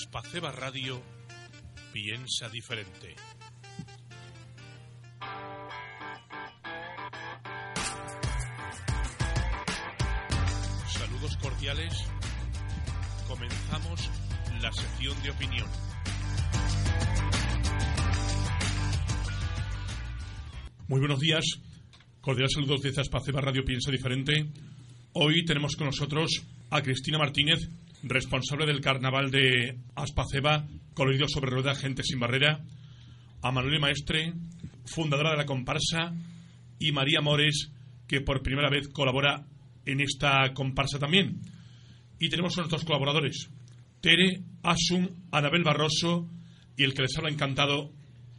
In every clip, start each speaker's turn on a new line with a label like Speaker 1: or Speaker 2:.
Speaker 1: Aspaceba Radio piensa diferente. Saludos cordiales. Comenzamos la sección de opinión. Muy buenos días. Cordiales saludos desde Aspaceba Radio Piensa Diferente. Hoy tenemos con nosotros a Cristina Martínez, responsable del carnaval de Aspaceba, colorido sobre rueda, gente sin barrera, a Manuel Maestre, fundadora de la comparsa, y María Mores, que por primera vez colabora en esta comparsa también. Y tenemos a nuestros colaboradores, Tere, Asun, Anabel Barroso y el que les habla encantado,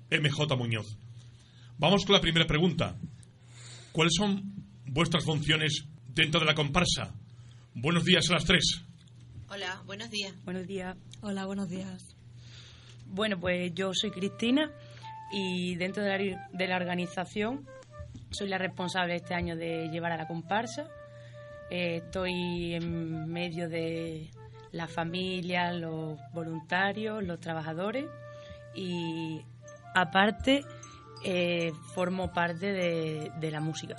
Speaker 1: MJ Muñoz. Vamos con la primera pregunta. ¿Cuáles son vuestras funciones dentro de la comparsa? Buenos días a las tres.
Speaker 2: Hola, buenos días.
Speaker 3: Buenos días.
Speaker 4: Hola, buenos días.
Speaker 3: Bueno, pues yo soy Cristina y dentro de la, de la organización soy la responsable este año de llevar a la comparsa. Eh, estoy en medio de la familia, los voluntarios, los trabajadores y aparte eh, formo parte de, de la música.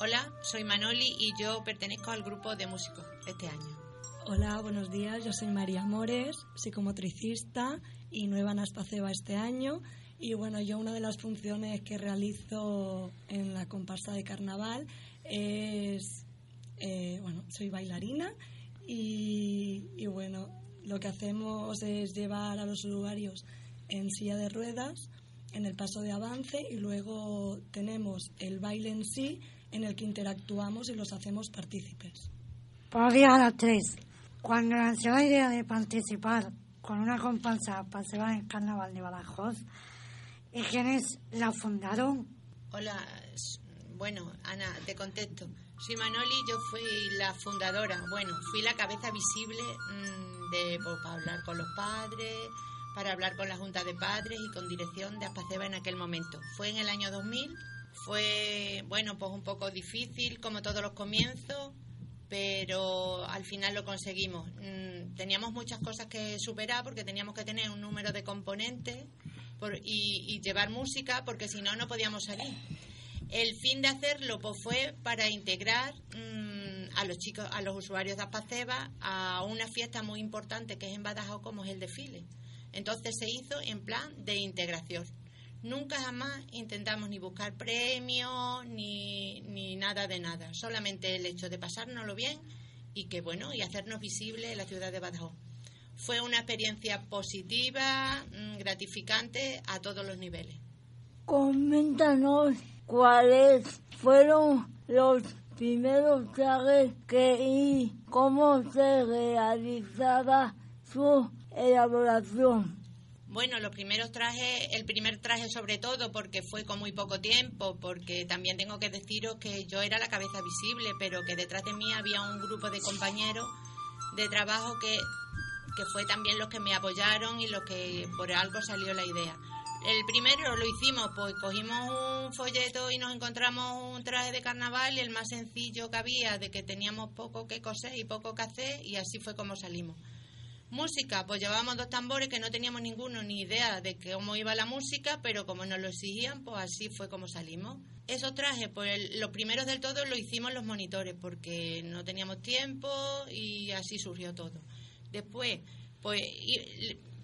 Speaker 2: Hola, soy Manoli y yo pertenezco al grupo de músicos este año.
Speaker 4: Hola, buenos días. Yo soy María Mores, psicomotricista y nueva en este año. Y bueno, yo una de las funciones que realizo en la comparsa de carnaval es, eh, bueno, soy bailarina y, bueno, lo que hacemos es llevar a los usuarios en silla de ruedas en el paso de avance y luego tenemos el baile en sí en el que interactuamos y los hacemos partícipes.
Speaker 5: Buenos a tres. Cuando nació la idea de participar con una comparsa paseba en Carnaval de Badajoz, ¿y quiénes la fundaron?
Speaker 2: Hola, bueno, Ana, te contesto. Soy Manoli, yo fui la fundadora, bueno, fui la cabeza visible mm, de, pues, para hablar con los padres, para hablar con la Junta de Padres y con dirección de Aspaceba en aquel momento. Fue en el año 2000, fue, bueno, pues un poco difícil, como todos los comienzos, pero al final lo conseguimos. Mm, teníamos muchas cosas que superar porque teníamos que tener un número de componentes por- y, llevar música porque si no, no podíamos salir. El fin de hacerlo pues, fue para integrar mm, a los chicos, a los usuarios de Aspaceba a una fiesta muy importante que es en Badajoz como es el desfile. Entonces se hizo en plan de integración. Nunca jamás intentamos ni buscar premios ni, ni nada de nada. Solamente el hecho de pasárnoslo bien y que bueno y hacernos visibles en la ciudad de Badajoz. Fue una experiencia positiva, mm, gratificante a todos los niveles.
Speaker 6: Coméntanos cuáles fueron los primeros trajes que y cómo se realizaba su elaboración.
Speaker 2: Bueno, los primeros trajes, el primer traje sobre todo porque fue con muy poco tiempo, porque también tengo que deciros que yo era la cabeza visible, pero que detrás de mí había un grupo de compañeros de trabajo que, que fue también los que me apoyaron y los que por algo salió la idea. El primero lo hicimos, pues cogimos un folleto y nos encontramos un traje de carnaval el más sencillo que había, de que teníamos poco que coser y poco que hacer, y así fue como salimos. Música, pues llevábamos dos tambores que no teníamos ninguno ni idea de cómo iba la música, pero como nos lo exigían, pues así fue como salimos. Esos trajes, pues los primeros del todo lo hicimos los monitores, porque no teníamos tiempo y así surgió todo. Después, pues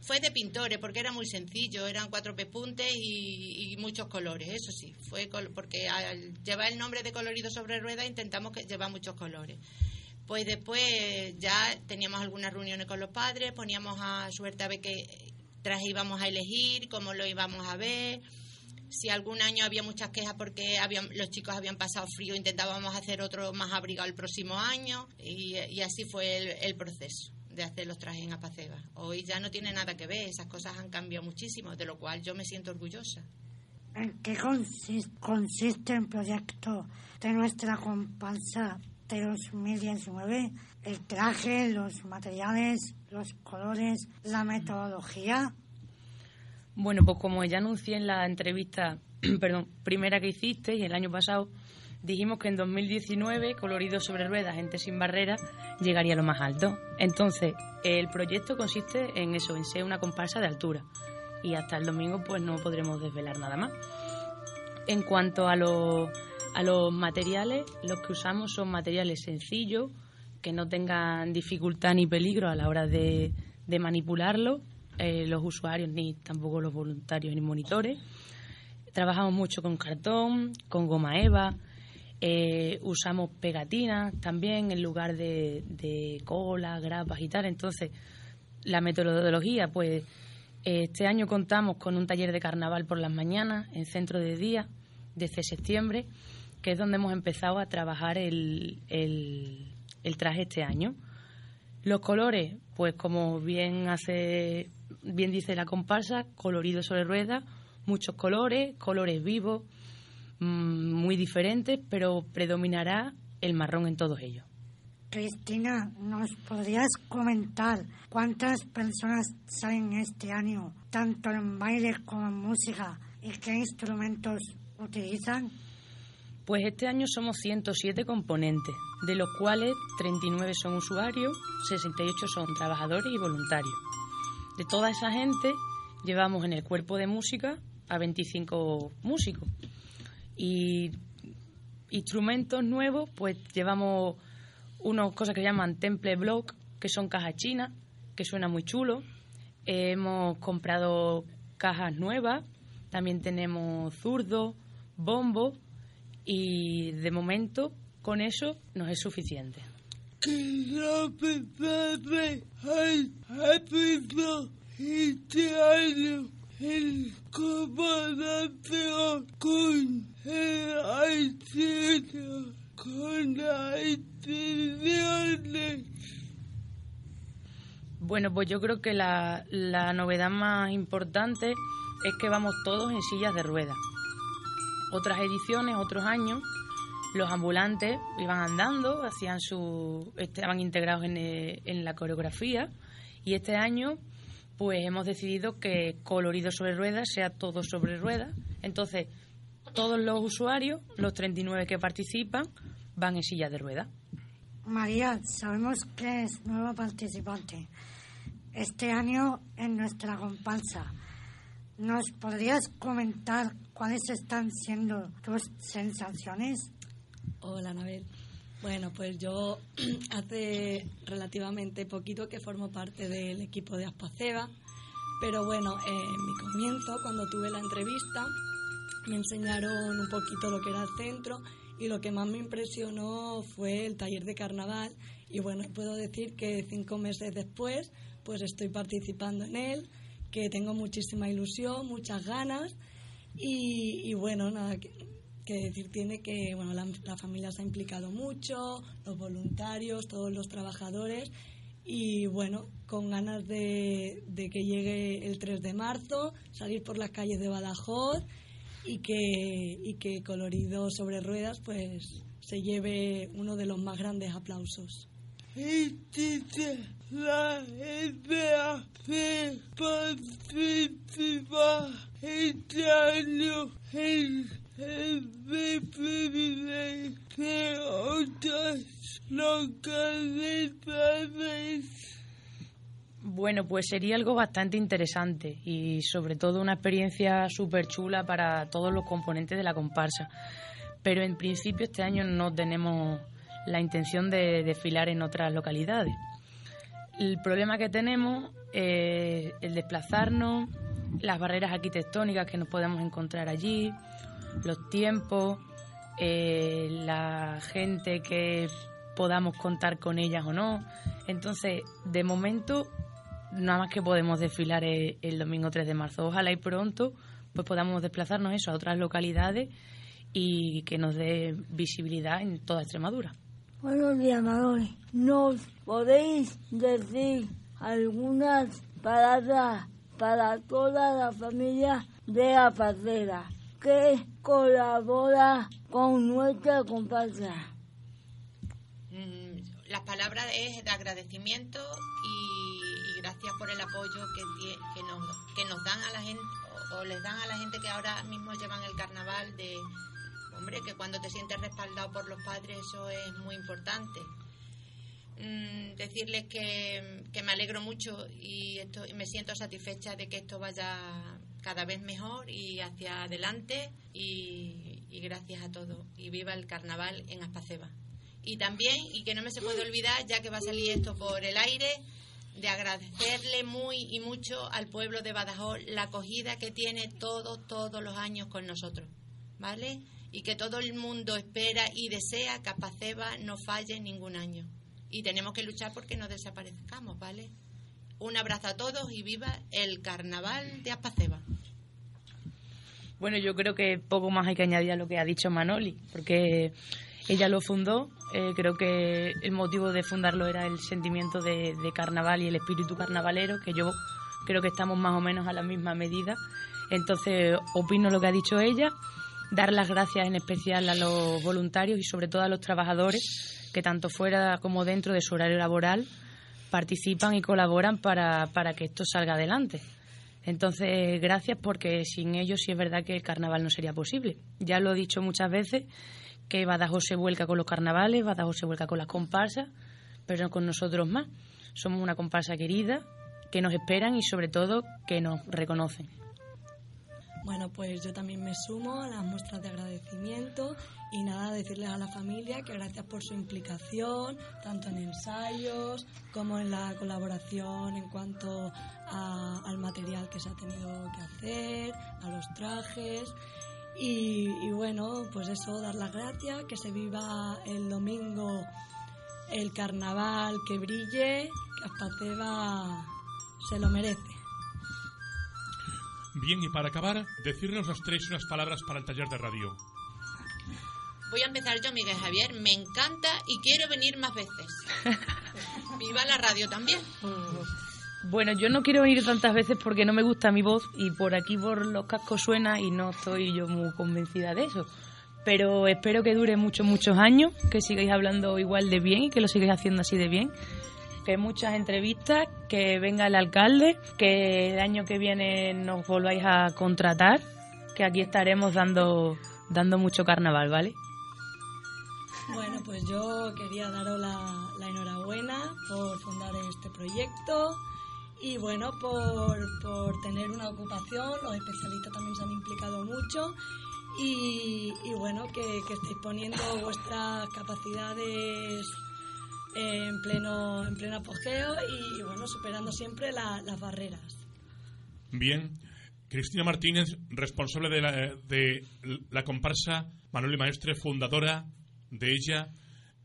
Speaker 2: fue de pintores, porque era muy sencillo, eran cuatro pepuntes y, y muchos colores, eso sí, fue col- porque al llevar el nombre de colorido sobre rueda intentamos que llevar muchos colores. Pues después ya teníamos algunas reuniones con los padres, poníamos a suerte a ver qué traje íbamos a elegir, cómo lo íbamos a ver. si algún año había muchas quejas porque habían, los chicos habían pasado frío, intentábamos hacer otro más abrigado el próximo año y, así fue el, proceso de hacer los trajes en Apaceba. Hoy ya no tiene nada que ver, esas cosas han cambiado muchísimo, de lo cual yo me siento orgullosa.
Speaker 5: ¿En qué consiste, consiste el proyecto de nuestra comparsa de 2019? El traje, los materiales, los colores, la metodología.
Speaker 3: Bueno, pues como ya anuncié en la entrevista perdón, primera que hiciste y el año pasado, dijimos que en 2019 Colorido sobre Ruedas, Gente sin Barreras, llegaría a lo más alto. Entonces, el proyecto consiste en eso, en ser una comparsa de altura. Y hasta el domingo pues no podremos desvelar nada más. En cuanto a los, a los materiales, los que usamos son materiales sencillos, que no tengan dificultad ni peligro a la hora de, de manipularlo eh, los usuarios ni tampoco los voluntarios ni monitores. Trabajamos mucho con cartón, con goma eva, eh, usamos pegatinas también en lugar de, de cola, grapas y tal. Entonces, la metodología, pues este año contamos con un taller de carnaval por las mañanas en centro de día desde septiembre, que es donde hemos empezado a trabajar el, el, el traje este año. Los colores, pues como bien hace bien dice la comparsa, colorido sobre ruedas, muchos colores, colores vivos, mm, muy diferentes, pero predominará el marrón en todos ellos.
Speaker 5: Cristina, ¿nos podrías comentar cuántas personas salen este año, tanto en baile como en música, y qué instrumentos utilizan?
Speaker 3: Pues este año somos 107 componentes, de los cuales 39 son usuarios, 68 son trabajadores y voluntarios. De toda esa gente llevamos en el cuerpo de música a 25 músicos. Y instrumentos nuevos, pues llevamos unas cosas que llaman temple block, que son cajas chinas, que suena muy chulo. hemos comprado cajas nuevas, también tenemos zurdo, bombo y de momento con eso nos es suficiente
Speaker 6: este con el haitiano, con.
Speaker 3: Bueno, pues yo creo que la, la novedad más importante es que vamos todos en sillas de ruedas. Otras ediciones, otros años, los ambulantes iban andando, hacían su, estaban integrados en, eh, en, la coreografía y este año pues hemos decidido que colorido sobre ruedas sea todo sobre ruedas. Entonces, todos los usuarios, los 39 que participan, van en silla de ruedas.
Speaker 5: María, sabemos que es nueva participante. Este año en nuestra comparsa, ¿nos podrías comentar cuáles están siendo tus sensaciones?
Speaker 4: Hola, Anabel. Bueno, pues yo hace relativamente poquito que formo parte del equipo de Aspaceba, pero bueno, en mi comienzo, cuando tuve la entrevista, me enseñaron un poquito lo que era el centro y lo que más me impresionó fue el taller de carnaval y bueno, puedo decir que cinco meses después pues estoy participando en él, que tengo muchísima ilusión, muchas ganas y, bueno, nada, que decir tiene que bueno la, familia se ha implicado mucho, los voluntarios, todos los trabajadores y bueno, con ganas de, que llegue el 3 de marzo, salir por las calles de Badajoz y que, y que Colorido sobre Ruedas pues se lleve uno de los más grandes aplausos.
Speaker 6: La idea de participar este año
Speaker 3: bueno, pues sería algo bastante interesante y sobre todo una experiencia súper chula para todos los componentes de la comparsa. Pero en principio este año no tenemos la intención de desfilar en otras localidades. El problema que tenemos es el desplazarnos, las barreras arquitectónicas que nos podemos encontrar allí, los tiempos, eh, la gente que podamos contar con ellas o no. Entonces, de momento, nada más que podemos desfilar el, domingo 3 de marzo. Ojalá y pronto pues podamos desplazarnos eso a otras localidades y que nos dé visibilidad en toda Extremadura.
Speaker 7: Buenos días, Manoli. ¿Nos podéis decir algunas palabras para toda la familia de la parcera que colabora con nuestra comparsa?
Speaker 2: Mm, las palabras es de agradecimiento y, y gracias por el apoyo que, que, nos, que nos dan a la gente o, o les dan a la gente que ahora mismo llevan el carnaval de hombre que cuando te sientes respaldado por los padres eso es muy importante Mm, decirles que, me alegro mucho y esto y me siento satisfecha de que esto vaya cada vez mejor y hacia adelante y, y gracias a todos y viva el carnaval en Aspaceba y también y que no me se puede olvidar ya que va a salir esto por el aire de agradecerle muy y mucho al pueblo de Badajoz la acogida que tiene todos todos los años con nosotros ¿vale? y que todo el mundo espera y desea que Aspaceba no falle ningún año y tenemos que luchar porque no desaparezcamos, ¿vale? Un abrazo a todos y viva el carnaval de Aspaceba.
Speaker 3: Bueno, yo creo que poco más hay que añadir a lo que ha dicho Manoli, porque ella lo fundó. eh, creo que el motivo de fundarlo era el sentimiento de, de carnaval y el espíritu carnavalero, que yo creo que estamos más o menos a la misma medida. Entonces, opino lo que ha dicho ella, dar las gracias en especial a los voluntarios y sobre todo a los trabajadores que tanto fuera como dentro de su horario laboral participan y colaboran para, para que esto salga adelante. Entonces, gracias porque sin ellos sí es verdad que el carnaval no sería posible. Ya lo he dicho muchas veces que Badajoz se vuelca con los carnavales, Badajoz se vuelca con las comparsas, pero no con nosotros más. Somos una comparsa querida, que nos esperan y sobre todo que nos reconocen.
Speaker 4: Bueno, pues yo también me sumo a las muestras de agradecimiento y nada, decirles a la familia que gracias por su implicación, tanto en ensayos como en la colaboración en cuanto al material que se ha tenido que hacer, a los trajes. Y, y bueno, pues eso, dar las gracias, que se viva el domingo el carnaval que brille, que Aspaceba se lo merece.
Speaker 1: Bien, y para acabar, decirnos los tres unas palabras para el taller de radio.
Speaker 2: Voy a empezar yo, Miguel Javier. Me encanta y quiero venir más veces. Viva la radio también.
Speaker 3: Bueno, yo no quiero venir tantas veces porque no me gusta mi voz y por aquí por los cascos suena y no estoy yo muy convencida de eso. Pero espero que dure muchos, muchos años, que sigáis hablando igual de bien y que lo sigáis haciendo así de bien. Que muchas entrevistas, que venga el alcalde, que el año que viene nos volváis a contratar, que aquí estaremos dando, dando mucho carnaval, ¿vale?
Speaker 4: Bueno, pues yo quería daros la, enhorabuena por fundar este proyecto y bueno, por, por tener una ocupación. Los especialistas también se han implicado mucho y, y bueno, que, que estéis poniendo vuestras capacidades en pleno, en pleno apogeo y bueno, superando siempre la- las barreras.
Speaker 1: Bien. Cristina Martínez, responsable de la, de la comparsa, Manuel Maestre, fundadora de ella,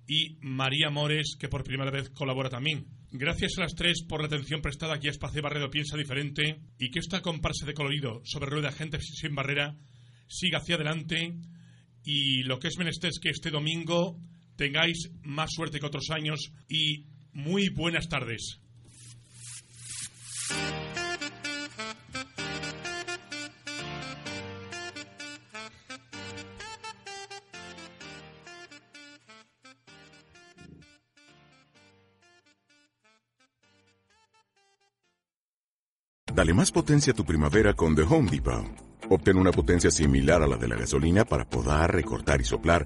Speaker 1: y María Mores, que por primera vez colabora también. Gracias a las tres por la atención prestada aquí a Espacio Barredo Piensa Diferente y que esta comparsa de colorido sobre rueda Gente Sin Barrera siga hacia adelante y lo que es menester es que este domingo tengáis más suerte que otros años y muy buenas tardes.
Speaker 8: Dale más potencia a tu primavera con The Home Depot. Obtén una potencia similar a la de la gasolina para podar, recortar y soplar